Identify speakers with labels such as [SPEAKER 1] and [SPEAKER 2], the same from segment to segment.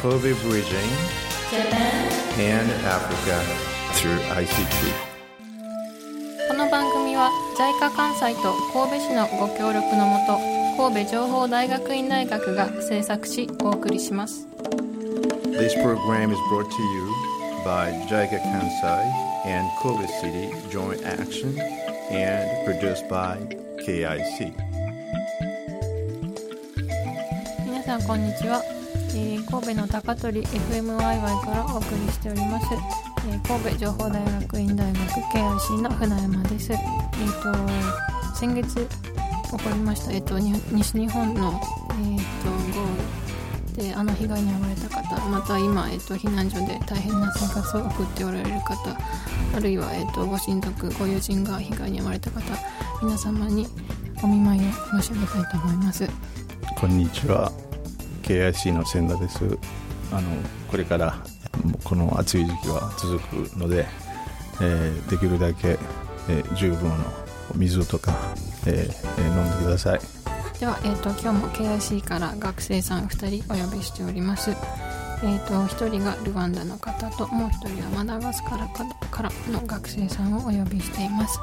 [SPEAKER 1] Kobe bridging and Africa through ICT.
[SPEAKER 2] この番組は JICA 関西と神戸市のご協力のもと神戸情報大学院大学が制作しお送りします
[SPEAKER 1] This program is brought to you by JICA Kansai and Kobe City Joint Action and produced by KIC.
[SPEAKER 2] 皆さんこんにちは、えー神戸の高取 FMYY からお送りしております、えー神戸情報大学院大学 KIC の船山です。えっ、と先月起こりました、えっと西日本の、えっと豪雨であの被害に遭われた方また今、えっと避難所で大変な生活を送っておられる方あるいは、えっとご親族ご友人が被害に遭われた方皆様にお見舞いを申し上げたいと思います。
[SPEAKER 3] こんにちは。KIC の千田です。あのこれからこの暑い時期は続くので、えーできるだけ、えー十分の水とか、えーえー飲んでください。
[SPEAKER 2] では、えー、と今日も KIC から学生さん2人お呼びしております、えー、と1人がルワンダの方ともう1人はマダガスカルからの学生さんをお呼びしています。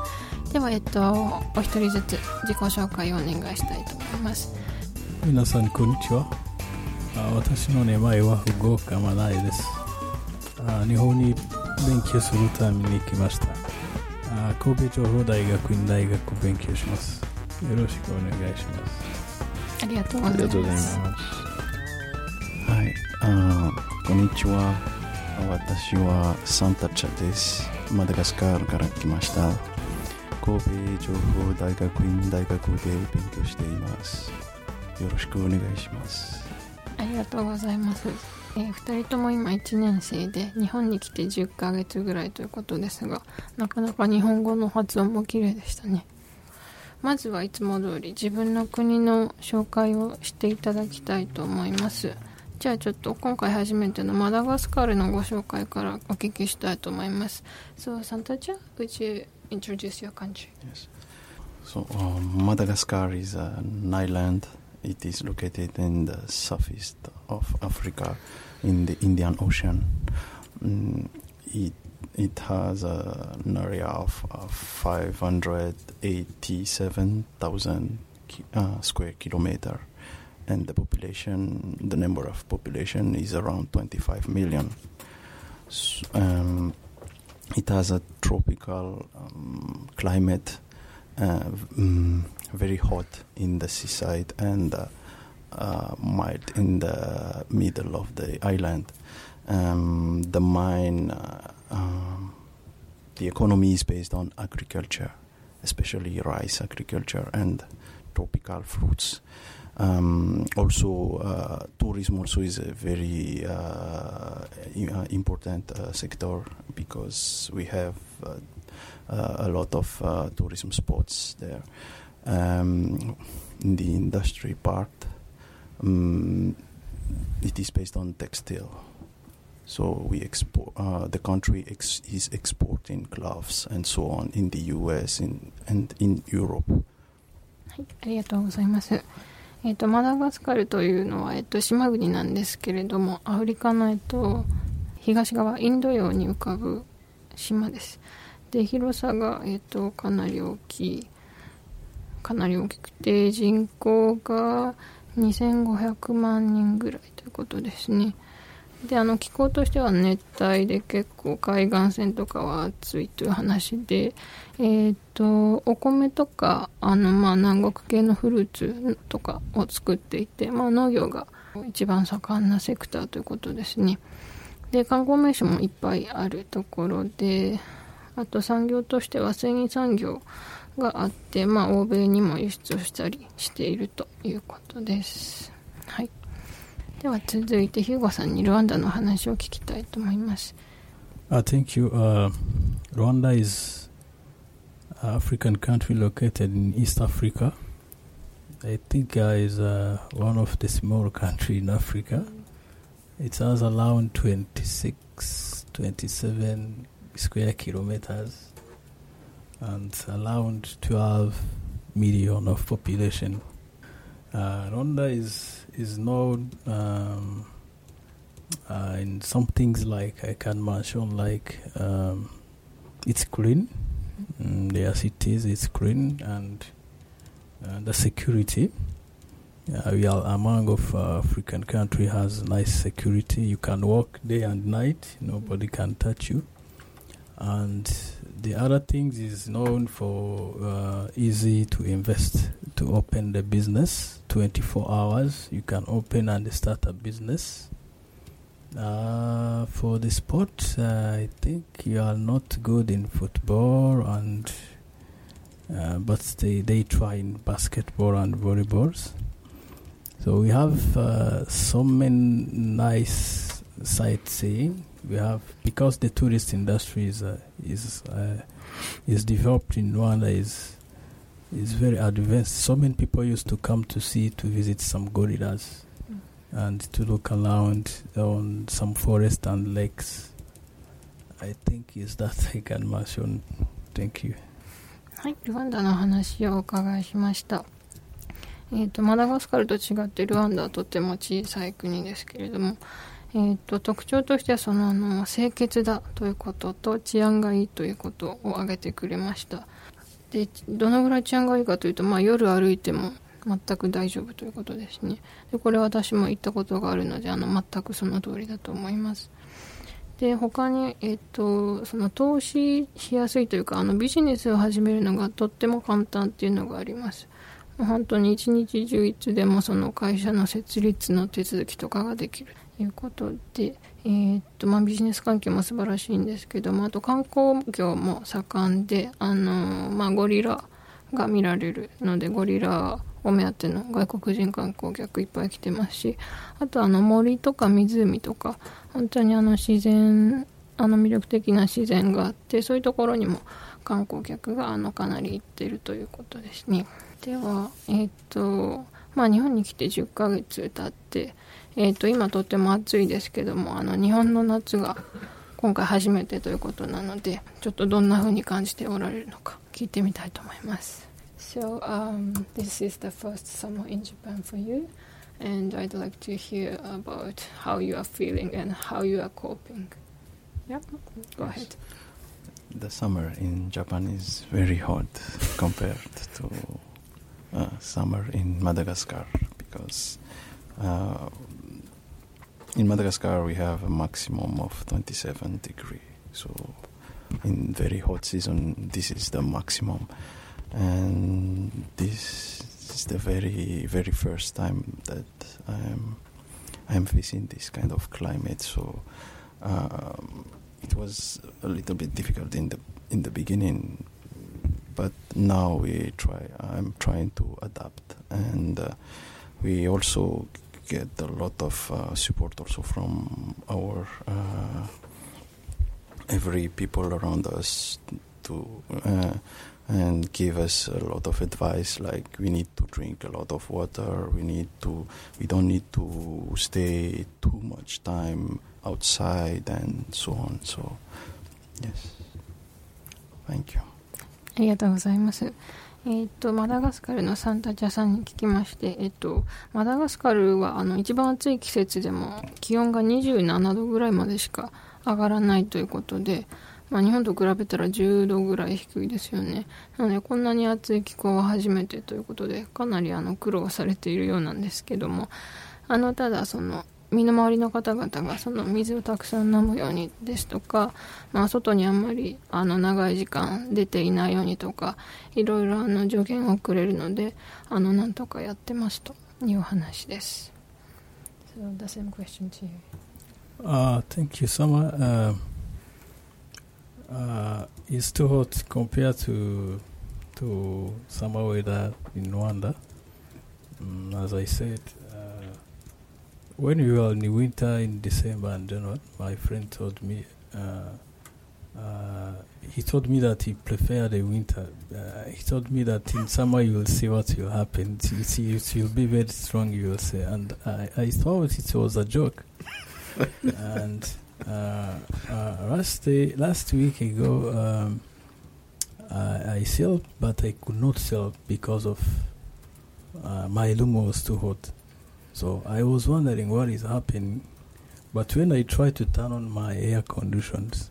[SPEAKER 2] では、えー、とお一人ずつ自己紹介をお願いしたいと思います。
[SPEAKER 4] 皆さんこんにちは。あ私の名前は福岡マナイですあ日本に勉強するために来ましたあ神戸情報大学院大学を勉強しますよろしくお願いします
[SPEAKER 2] ありがとうご
[SPEAKER 3] ありがとうご
[SPEAKER 2] ざいま
[SPEAKER 3] ざいますす
[SPEAKER 5] はい、あーこんにちは。私はサンタチャです。マダガスカルから来ました。神戸情報大学院大学で勉強しています。よろしくお願いします。
[SPEAKER 2] ありがとうございます、え2人とも今1年生で日本に来て10ヶ月ぐらいということですがなかなか日本語の発音も綺麗でしたねまずはいつも通り自分の国の紹介をしていただきたいと思いますじゃあちょっと今回初めてのマダガスカルのご紹介からお聞きしたいと思います So Santacha, would you introduce your country?
[SPEAKER 5] So, um, Madagascar is an island. It is located in the southeast of Africa, in the Indian Ocean. Mm, it it has an area of uh, 587,000 ki- uh, square kilometer, and the population, the number of population is around 25 million. S- um, it has a tropical um, climate mm, very hot in the seaside and uh, uh, mild in the middle of the island. Um, the mine, uh, um, the economy is based on agriculture, especially rice agriculture and tropical fruits. Um, also, uh, tourism also is a very uh, i- uh, important uh, sector because we have uh, uh, a lot of uh, tourism spots there. Um, in the industry part, um, it is based on textile. So we export. Uh, the country ex- is exporting gloves and so on in the U.S. In, and in Europe.
[SPEAKER 2] はい、ありがとうございます。 えっ、と、マダガスカルというのは、えっ、と、島国なんですけれども、アフリカの、えっ、と、東側、インド洋に浮かぶ島です。で、広さが、えっ、と、かなり大きい、かなり大きくて、人口が2500万人ぐらいということですね。で、あの、気候としては熱帯で結構海岸線とかは暑いという話で、えっ、と、お米とか、あの、まあ、南国系のフルーツとかを作っていて、まあ、農業が一番盛んなセクターということですね。で、観光名所もいっぱいあるところで、あと産業としては繊維産業があって、まあ、欧米にも輸出をしたりしているということです。はい。では続いて、ヒューゴさんにルワンダの話を聞きたいと思います。
[SPEAKER 4] Uh, thank you. Uh, Rwanda is an African country located in East Africa. I think uh, is uh, one of the small country in Africa. It has around 26, 27 square kilometers and around 12 million of population. Uh, Rwanda is is known um, Uh, and some things like I can mention, like um, it's clean. Mm, the as it is, it's clean, and uh, the security. Uh, we are among of uh, African country has nice security. You can walk day and night. Nobody can touch you. And the other things is known for uh, easy to invest to open the business 24 hours you can open and start a business. Uh, for the sport uh, i think you are not good in football and uh, but they, they try in basketball and volleyballs so we have uh, so many nice sightseeing we have because the tourist industry is uh, is uh, is developed in Rwanda is is very advanced. So many people used to come to see to visit some gorillas
[SPEAKER 2] Mm.
[SPEAKER 4] and to look around on some forest and lakes. I think is that I can mention. Thank you.
[SPEAKER 2] はい、ルワンダの話をお伺いしました。えっ、と、マダガスカルと違ってルワンダはとっても小さい国ですけれども、 えっ、と、特徴としてはその、あの、清潔だということと治安がいいということを挙げてくれました。で、どのぐらい治安がいいかというと、まあ夜歩いても全く大丈夫ということですね。で、これ私も行ったことがあるので、あの、全くその通りだと思います。で他に、えっと、その投資しやすいというかあのビジネスを始めるのがとっても簡単っていうのがあります本当に一日中いつでもその会社の設立の手続きとかができるいうことで、えーっとまあ、ビジネス環境も素晴らしいんですけどもあと観光業も盛んであの、まあ、ゴリラが見られるのでゴリラを目当ての外国人観光客いっぱい来てますしあとあの森とか湖とか本当にあの自然あの魅力的な自然があってそういうところにも観光客があのかなり行ってるということですね。ではえっ、とまあ日本に来て10ヶ月経ってえっ、と今とっても暑いですけどもあの日本の夏が今回初めてということなのでちょっとどんな風に感じておられるのか聞いてみたいと思います So um, this is the first summer in Japan for you and I'd like to hear about how you are feeling and how you are coping. Yeah, go ahead.
[SPEAKER 5] The summer in Japan is very hot compared to uh, summer in Madagascar because uh, in Madagascar we have a maximum of 27 degree. So in very hot season, this is the maximum, and this is the very very first time that I'm I'm facing this kind of climate. So. Um, it was a little bit difficult in the in the beginning, but now we try. I'm trying to adapt, and uh, we also get a lot of uh, support also from our uh, every people around us to uh, and give us a lot of advice like we need to drink a lot of water we need to we don't need to stay too much time outside and so on so yes thank you
[SPEAKER 2] ありがとうございます。 えーと、マダガスカルのサンタチャさんに聞きまして、えっと、マダガスカルはあの一番暑い季節でも気温が27度ぐらいまでしか上がらないということで、まあ、日本と比べたら10度ぐらい低いですよね。なので、こんなに暑い気候は初めてということで、かなりあの苦労されているようなんですけども、あの、ただその、身の回りの方々がその水をたくさん飲むようにですとか、まあ、外にあんまりあの長い時間出ていないようにとかいろいろあの助言をくれるのであのなんとかやってますという話です。So the same question to you.
[SPEAKER 4] Uh, thank you, Summer. Uh, uh, it's too hot compared to to summer weather in Rwanda. Mm, as I said, uh, when we were in the winter in December and January, my friend told me. Uh, uh, he told me that he preferred the winter. Uh, he told me that in summer you will see what will happen. You see, it will be very strong. You will say, and I, I thought it was a joke and uh, uh, last day, last week ago, um, I, I sell, but I could not sell because of uh, my room was too hot. So I was wondering what is happening. But when I try to turn on my air conditions,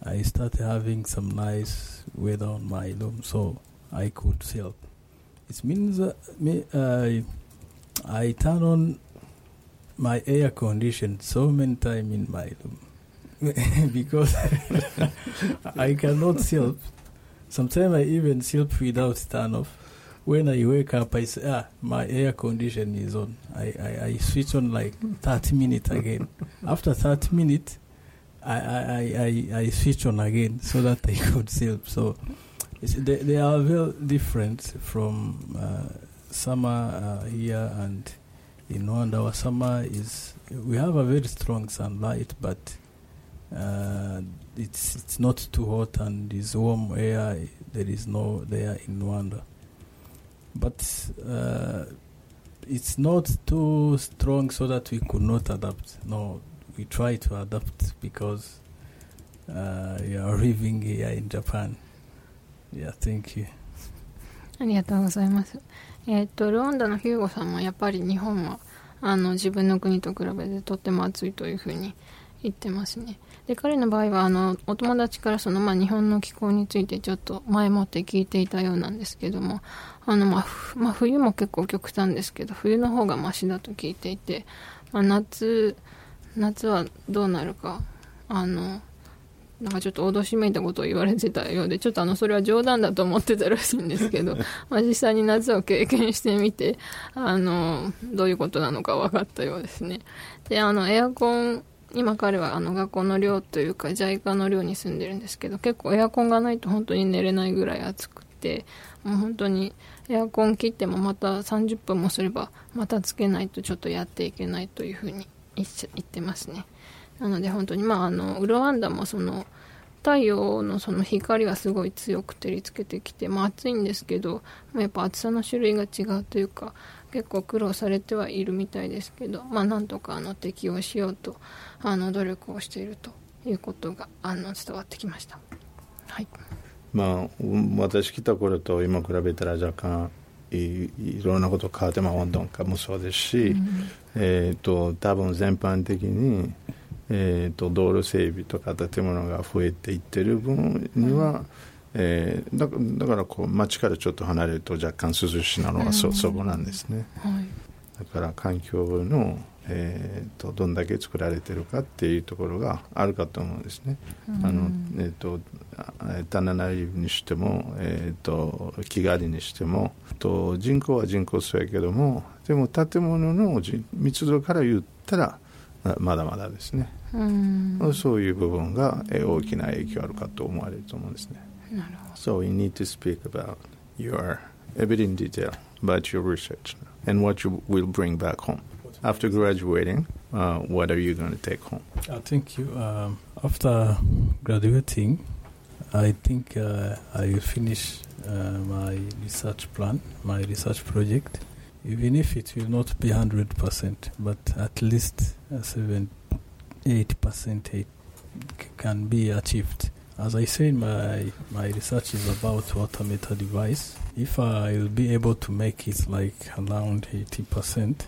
[SPEAKER 4] I started having some nice weather on my room, so I could sleep. It means uh, me, I I turn on my air condition so many times in my room because I cannot sleep. Sometimes I even sleep without turn off. When I wake up, I say, ah, my air condition is on. I, I, I switch on like 30 minutes again. After 30 minutes, I, I, I, I switch on again so that I could sleep. So they, they are very different from uh, summer uh, here and in Rwanda. Our summer is, we have a very strong sunlight, but uh, it's it's not too hot and it's warm air. There is no there in Rwanda, but uh, it's not too strong so that we could not adapt. No, we try to adapt because uh, we are living here in Japan. Yeah, thank you.
[SPEAKER 2] ありがとうございます。えーっと、ルワンダのヒューゴさんもやっぱり日本はあの自分の国と比べてとっても暑いというふうに言ってますね。で、彼の場合はあのお友達からその、まあ、日本の気候についてちょっと前もって聞いていたようなんですけども、あの、まあ、まあ、冬も結構極端ですけど、冬の方がマシだと聞いていて、まあ、夏、夏はどうなるか、あの、なんかちょっと脅しめいたことを言われてたようで、ちょっとあの、それは冗談だと思ってたらしいんですけど、まあ実際に夏を経験してみて、あの、どういうことなのか分かったようですね。で、あの、エアコン、今彼はあの学校の寮というか JICA の寮に住んでるんですけど結構エアコンがないと本当に寝れないぐらい暑くてもう本当にエアコン切ってもまた30分もすればまたつけないとちょっとやっていけないというふうに言ってますね。なので本当にまああのウルワンダもその太陽のその光がすごい強く照りつけてきて、まあ、暑いんですけどやっぱ暑さの種類が違うというか結構苦労されてはいるみたいですけど、まあ、なんとかあの適応しようとあの努力をしているということがあの伝わってきました。はい。
[SPEAKER 3] まあ、うん私来た頃と今比べたら若干いいろんなこと変わって、まあ、温度化もそうですし、えー、と多分全般的に、えー、と道路整備とか建物が増えていってる分には、えーだだからこう街からちょっと離れると若干涼しいなのはそ,、そこなんですね。
[SPEAKER 2] はい
[SPEAKER 3] だから環境の、えー、とどんだけ作られてるかっていうところがあるかと思うんですね。あのえー、とあタナナリにしても、えー、とキガリにしてもと人口は人口そうやけどもでも建物の人密度から言ったらあまだまだですね、
[SPEAKER 2] うん
[SPEAKER 3] そういう部分が、えー大きな影響あるかと思われると思うんですね。So you need to speak about your, a bit in detail, about your research and what you will bring back home. After graduating, uh, what are you going to take home?
[SPEAKER 4] I think you, um, after graduating, I think uh, I will finish uh, my research plan, my research project, even if it will not be 100%, but at least 7 8% it can be achieved. As I said, my, my research is about water meter device. If I will be able to make it like around 80%,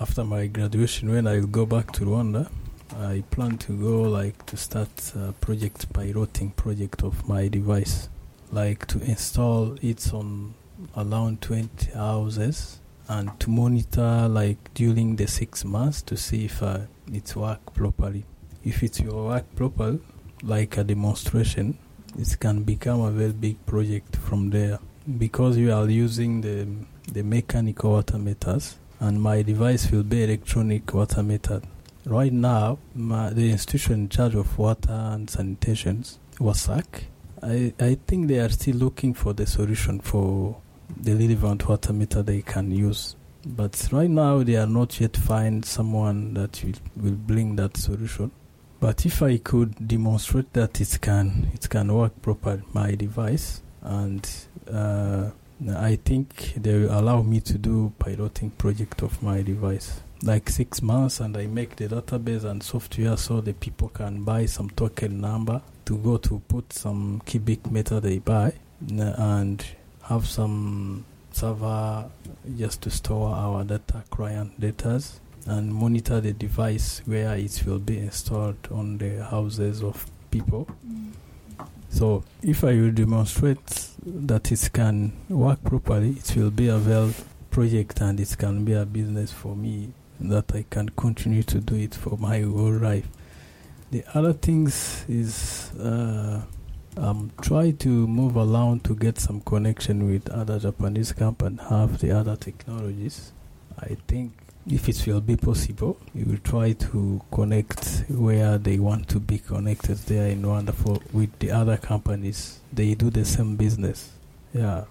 [SPEAKER 4] after my graduation, when I will go back to Rwanda, I plan to go like to start a project piloting project of my device, like to install it on around 20 houses and to monitor like during the six months to see if uh, it work properly. If it will work proper, like a demonstration, it can become a very big project from there because you are using the the mechanical water meters and my device will be electronic water meter. Right now, my, the institution in charge of water and sanitations, WASAC, I, I think they are still looking for the solution for the relevant water meter they can use. But right now, they are not yet find someone that will, will bring that solution. But if I could demonstrate that it can it can work proper, my device, and uh, I think they will allow me to do piloting project of my device, like six months, and I make the database and software so the people can buy some token number to go to put some cubic meter they buy, and have some server just to store our data, client datas, and monitor the device where it will be installed on the houses of people. So if I will demonstrate that it can work properly, it will be a well project and it can be a business for me that I can continue to do it for my whole life. The other things is uh, um, try to move around to get some connection with other Japanese companies and have the other technologies. I think if it will be possible, we will try to connect where they want to be connected there in Rwanda for with the other companies. They do the same business. Yeah.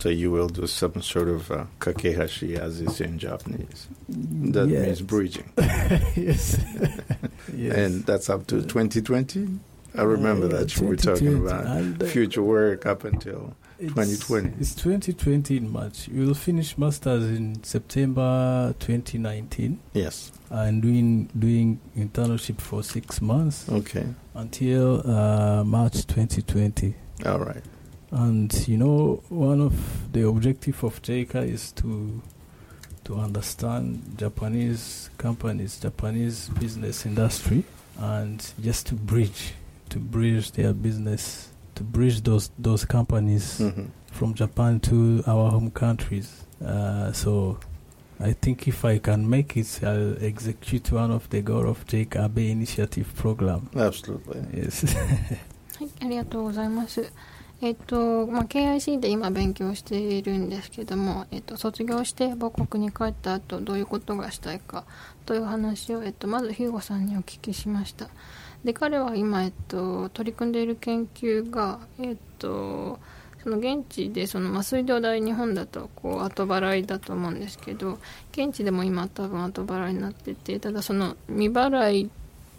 [SPEAKER 3] So you will do some sort of uh, kakehashi, as is in Japanese. That
[SPEAKER 4] Yes.
[SPEAKER 3] means bridging.
[SPEAKER 4] yes. yes.
[SPEAKER 3] And that's up to 2020? I remember
[SPEAKER 4] Uh,
[SPEAKER 3] that we were talking about
[SPEAKER 4] and, uh,
[SPEAKER 3] future work up until
[SPEAKER 4] It's-
[SPEAKER 3] 2020.
[SPEAKER 4] It's 2020 in March. We will finish masters in September 2019
[SPEAKER 3] yes.
[SPEAKER 4] and doing doing internship for six months
[SPEAKER 3] Okay.
[SPEAKER 4] until uh, March 2020.
[SPEAKER 3] All right.
[SPEAKER 4] And you know, one of the objective of JICA is to to understand Japanese companies, Japanese business industry, and just to bridge to bridge their business, to bridge those those companies
[SPEAKER 3] hmm
[SPEAKER 4] from Japan to our home countries. Uh, so I think if I can make it, I'll execute one of the goal of Jake Abe initiative program.
[SPEAKER 3] Absolutely.
[SPEAKER 4] Yes.
[SPEAKER 2] はい、ありがとうございます。えっと、まあ、KIC で今勉強しているんですけども、えっと、卒業して母国に帰った後、どういうことがしたいかという話を、えっと、まずヒューゴさんにお聞きしました。で、彼は今、えっと、取り組んでいる研究が、えっと、その現地でその、まあ、水道代日本だとこう後払いだと思うんですけど現地でも今多分後払いになっててただその未払いっ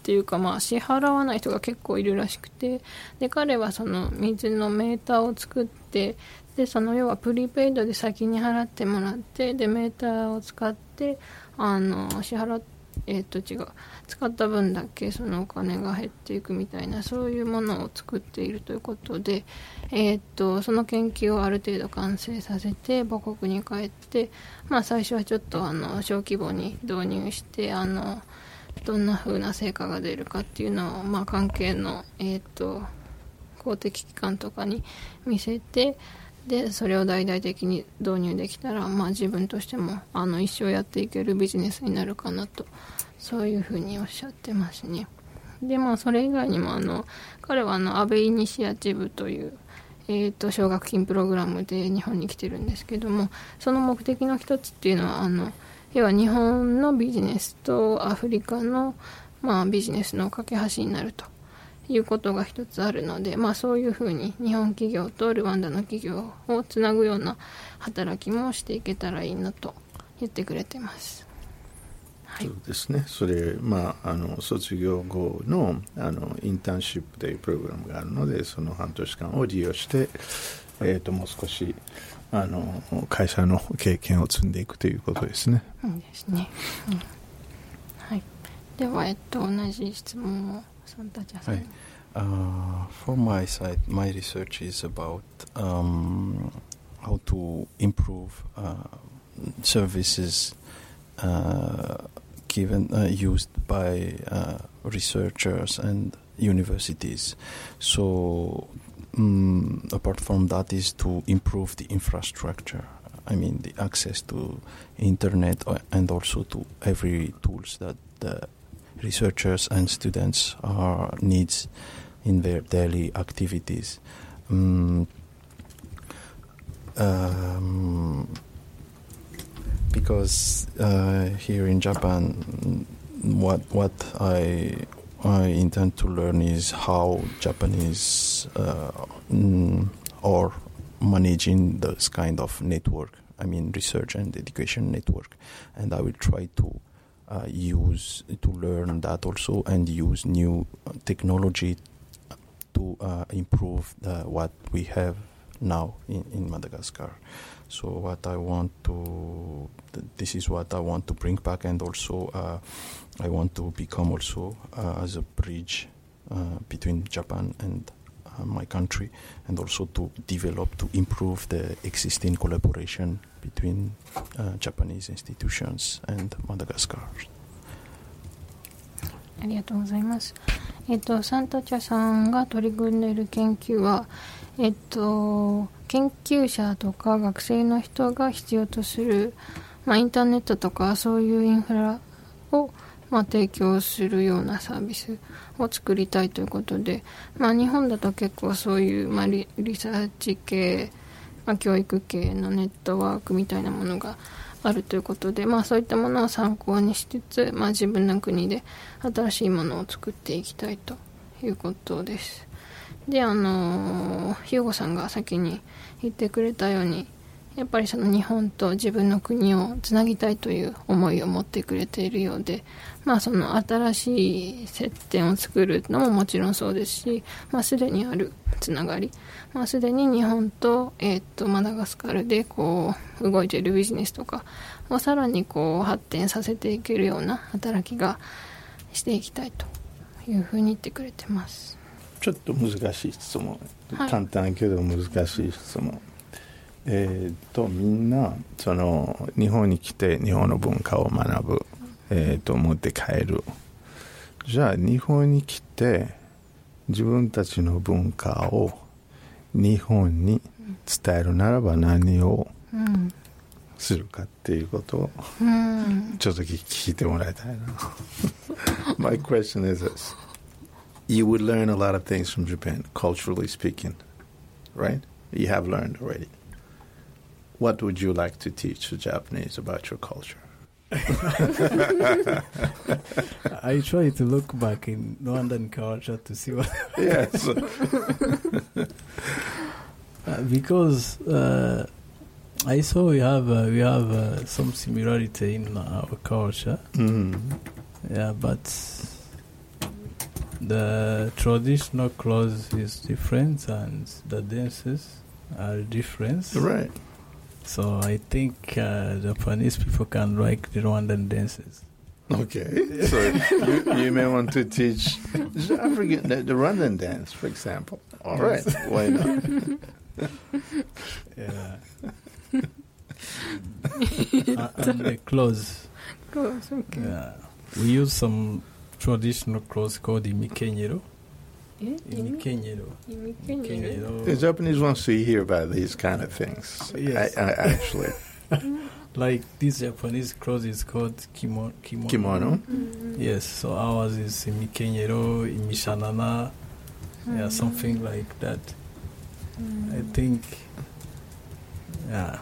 [SPEAKER 2] ていうかまあ支払わない人が結構いるらしくてで彼はその水のメーターを作ってでその要はプリペイドで先に払ってもらってでメーターを使ってあの支払ってえっ、と違う。使った分だけそのお金が減っていくみたいなそういうものを作っているということで、えっとその研究をある程度完成させて母国に帰って、まあ、最初はちょっとあの小規模に導入してあのどんな風な成果が出るかっていうのを、まあ、関係の、えっと公的機関とかに見せてでそれを大々的に導入できたら、まあ、自分としてもあの一生やっていけるビジネスになるかなとそういうふうにおっしゃってますね。でまあそれ以外にもあの彼はあの安倍イニシアチブというえー、と奨学金プログラムで日本に来てるんですけどもその目的の一つっていうのはあの要は日本のビジネスとアフリカの、まあ、ビジネスの架け橋になると。いうことが一つあるので、まあ、そういうふうに日本企業とルワンダの企業をつなぐような働きもしていけたらいいなと言ってくれてます。はい
[SPEAKER 3] そうですね。それ、まあ、あの、卒業後の、あの、インターンシップというプログラムがあるので、その半年間を利用して、えっ、と、もう少し、あの、会社の経験を積んでいくということですね。
[SPEAKER 2] いいですね。うんはい。では、えっと、同じ質問を Hi.
[SPEAKER 5] Uh, for my side, my research is about um, how to improve uh, services uh, given uh, used by uh, researchers and universities. So, um, apart from that, is to improve the infrastructure. I mean, the access to internet uh, and also to every tools that researchers and students are needs in their daily activities. Um, um, because uh, here in Japan, what what I I intend to learn is how Japanese uh, mm, are managing this kind of network. I mean, research and education network, and I will try to uh, use to learn that also and use new technology to uh, improve the, what we have now in, in Madagascar. So what I want to, th- this is what I want to bring back, and also uh, I want to become also uh, as a bridge uh, between Japan and uh, my country, and also to develop to improve the existing collaboration between uh, Japanese institutions and Madagascar.
[SPEAKER 2] ありがとうございます。えっと、サンタチャさんが取り組んでいる研究は、えっと、研究者とか学生の人が必要とする、まあ、インターネットとかそういうインフラを、まあ、提供するようなサービスを作りたいということで、まあ、日本だと結構そういう、まあ、リリサーチ系、まあ、教育系のネットワークみたいなものがあるということで、まあ、そういったものを参考にしつつ、まあ、自分の国で新しいものを作っていきたいということです。であのひよこさんが先に言ってくれたようにやっぱりその日本と自分の国をつなぎたいという思いを持ってくれているようで、まあ、その新しい接点を作るのももちろんそうですし、まあ、すでにあるつながり、まあ、すでに日本と,、えー、とマダガスカルでこう動いているビジネスとかをさらにこう発展させていけるような働きがしていきたいというふうに言ってくれてます。
[SPEAKER 3] ちょっと難しい質問、
[SPEAKER 2] はい。
[SPEAKER 3] 簡単けど難しい質問えっ、とみんなその日本に来て日本の文化を学ぶ、えー、と持って帰るじゃあ日本に来て自分たちの文化を日本に伝えるならば何を
[SPEAKER 2] うん
[SPEAKER 3] するかっていうことを
[SPEAKER 2] うん
[SPEAKER 3] ちょっと聞聞いてもらいたいな My question is this You would learn a lot of things from Japan culturally speaking right You have learned already What would you like to teach the Japanese about your culture?
[SPEAKER 4] I try to look back in Rwandan culture to see what
[SPEAKER 3] Yes
[SPEAKER 4] Uh, because uh, I saw we have uh, we have uh, some similarity in our culture.
[SPEAKER 3] mm.
[SPEAKER 4] Yeah, but the traditional clothes is different and the dances are different.
[SPEAKER 3] Right
[SPEAKER 4] so I think uh, Japanese people can like the Rwandan dances.
[SPEAKER 3] Okay, so you, you, may want to teach African the, the Rwandan dance, for example. All right, why not?
[SPEAKER 4] yeah. Uh, and the clothes.
[SPEAKER 2] Clothes, okay.
[SPEAKER 4] Yeah. We use some traditional clothes called
[SPEAKER 2] the mikenyero.
[SPEAKER 4] Imikenyero.
[SPEAKER 2] 意味系にね
[SPEAKER 3] The
[SPEAKER 4] Imikenyero.
[SPEAKER 3] Japanese wants to hear about these kind of things
[SPEAKER 4] Yes.
[SPEAKER 3] I, I, actually
[SPEAKER 4] Like this Japanese clothes is called kimo- kimono.
[SPEAKER 3] Kimono
[SPEAKER 4] Yes, so ours is imikenyero, imishanana, yeah, something like that. I think, yeah,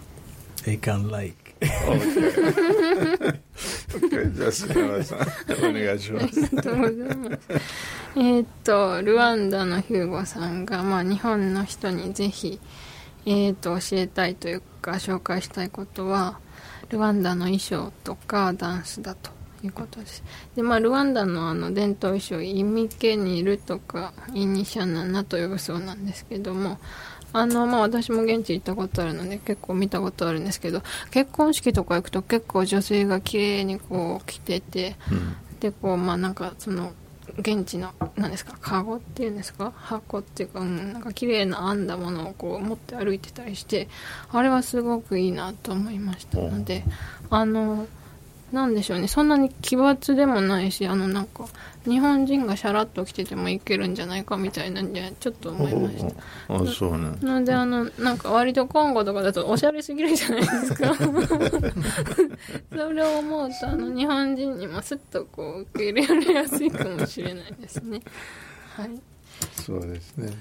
[SPEAKER 4] they can like.
[SPEAKER 3] Okay. okay, じゃあ杉山さんお願いします。
[SPEAKER 2] えーっと、ルワンダのヒューゴさんが、まあ、日本の人にぜひ、えーっと、教えたいというか、紹介したいことは、ルワンダの衣装とかダンスだということです。で、まあ、ルワンダのあの伝統衣装、イミケニルとか、イニシャナナと呼ぶそうなんですけども、あの、まあ、私も現地行ったことあるので結構見たことあるんですけど、結婚式とか行くと結構女性が綺麗にこう着てて、でこうまあなんかその現地の何ですかカゴっていうんですか？箱っていうか、うん、なんか綺麗な編んだものをこう持って歩いてたりしてあれはすごくいいなと思いましたのであのなんでしょうねそんなに奇抜でもないしあのなんか日本人がシャラッと着ててもいけるんじゃないかみたいなんでちょっと思いました
[SPEAKER 3] あ、そうなん
[SPEAKER 2] なのであのなんか割とコンゴとかだとおしゃれすぎるじゃないですか それを思うとあの日本人にもすっとこう受け入れられやすいかもしれないですねはい
[SPEAKER 3] そうですね。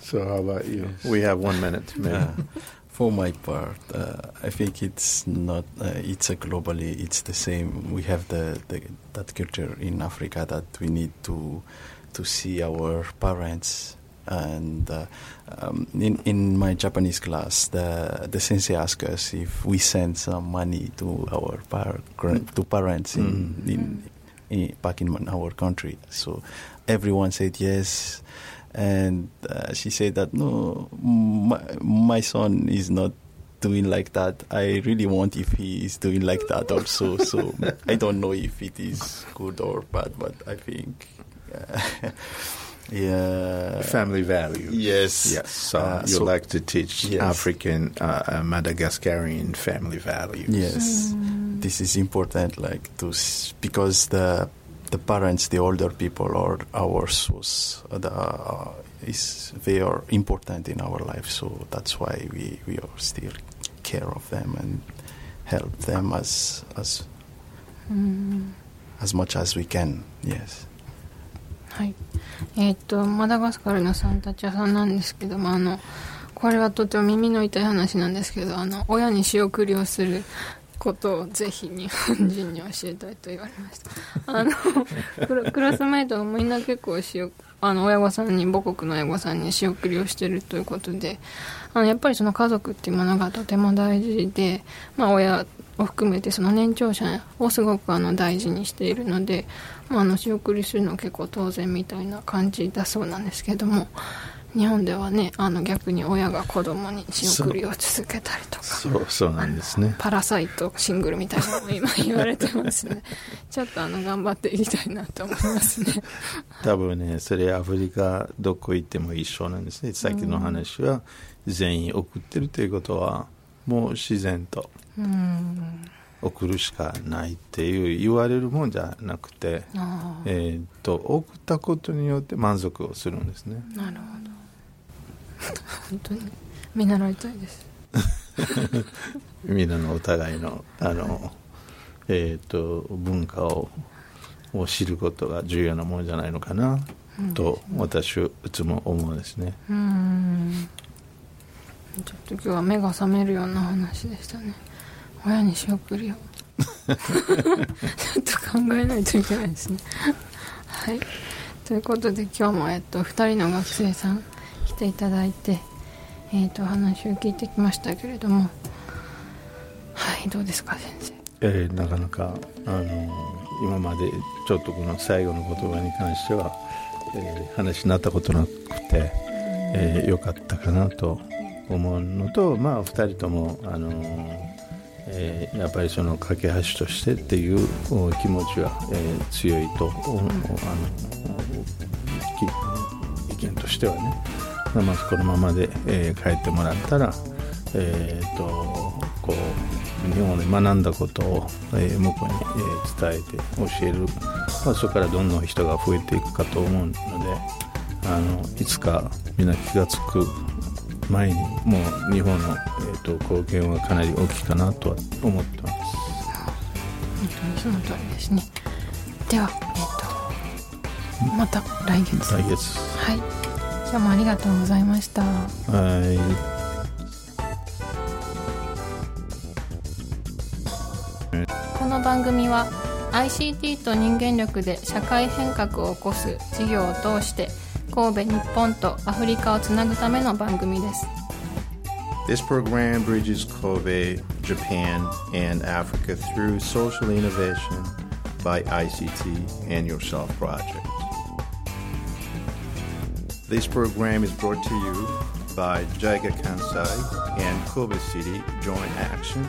[SPEAKER 3] So how about you? We have one minute.
[SPEAKER 5] Uh,
[SPEAKER 3] Man.
[SPEAKER 5] for my part, uh, I think it's not. Uh, it's a globally. It's the same. We have the, the that culture in Africa that we need to to see our parents. And uh, um, in in my Japanese class, the the sensei asked us if we send some money to our par- to parents in,
[SPEAKER 3] Mm.
[SPEAKER 5] in, in back in our country. So everyone said yes and uh, she said that no my, my son is not doing like that i really want if he is doing like that also so i don't know if it is good or bad but i think uh, yeah
[SPEAKER 3] Family values.
[SPEAKER 5] yes
[SPEAKER 3] Yes. So
[SPEAKER 5] Uh,
[SPEAKER 3] you
[SPEAKER 5] so-
[SPEAKER 3] like to teach
[SPEAKER 5] Yes.
[SPEAKER 3] African, uh, uh, Madagascarian family values.
[SPEAKER 5] yes this is important like to s- because the the parents, the older people, or our was the uh, is they are important in our life. So that's why we, we are still care of them and help them as as as much as we can. Yes.
[SPEAKER 2] はいえーっとマダガスカルのサンタチャさんなんですけどもあのこれはとても耳の痛い話なんですけどあの親に仕送りをする ことをぜひ日本人に教えたいと言われました。あのクラスメイトがみんな結構しおあの親御さんに母国の親御さんに仕送りをしてるということであのやっぱりその家族っていうものがとても大事で、まあ、親を含めてその年長者をすごくあの大事にしているので、まあ、あの仕送りするのは結構当然みたいな感じだそうなんですけども日本ではねあの逆に親が子供に仕送りを続けたりとか。
[SPEAKER 3] そうそうなんですね。
[SPEAKER 2] パラサイトシングルみたいなのも今言われてますね。ちょっとあの頑張っていきたいなと思いますね。
[SPEAKER 3] 多分ねそれアフリカどこ行っても一緒なんですね。さっきの話は全員送ってるということはもう自然と
[SPEAKER 2] うん。
[SPEAKER 3] 送るしかないっていう言われるもんじゃなくて、えーっと送ったことによって満足をするんですね。
[SPEAKER 2] なるほど本当に。見習いたいです。
[SPEAKER 3] みんなのお互いのあの、えーっと文化をを知ることが重要なものじゃないのかな、と私はいつも思うんですね。
[SPEAKER 2] うん。ちょっと今日は目が覚めるような話でしたね。親に仕送りをちょっと考えないといけないですね。はい。ということで今日も、えっと、2人の学生さん。来ていただいて、えっと、お話を聞いてきましたけれどもはいどうですか先生？
[SPEAKER 3] えーなかなかあの今までちょっとこの最後の言葉に関しては、えー話になったことなくて、えーよかったかなと思うのと、まあ、2人とも、あのえーやっぱりその架け橋としてっていうお気持ちは、えー強いとあのき意見としてはね、まずこのままで、えー帰ってもらったら、えー、とこう日本で学んだことを、えー向こうに、えー伝えて教える、まあ、そこからどんどん人が増えていくかと思うのであのいつかみんな気が付く前にもう日本の、えー、と貢献はかなり大きいかなとは思ってます。
[SPEAKER 2] 本当にその通りですね。ではえっ、とまた来月。
[SPEAKER 3] 来月。
[SPEAKER 2] はい今日もありがとうございました
[SPEAKER 3] はい
[SPEAKER 2] この番組は ICT と人間力で社会変革を起こす事業を通して神戸日本とアフリカをつなぐための番組です
[SPEAKER 1] This program bridges Kobe, Japan, and Africa through social innovation by ICT and Yourself Project. This program is brought to you by JICA Kansai and Kobe City Joint Action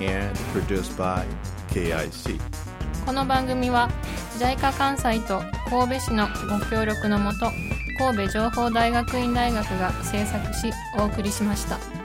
[SPEAKER 1] and produced by KIC.
[SPEAKER 2] この番組は JICA 関西と神戸市のご協力のもと神戸情報大学院大学が制作しお送りしました。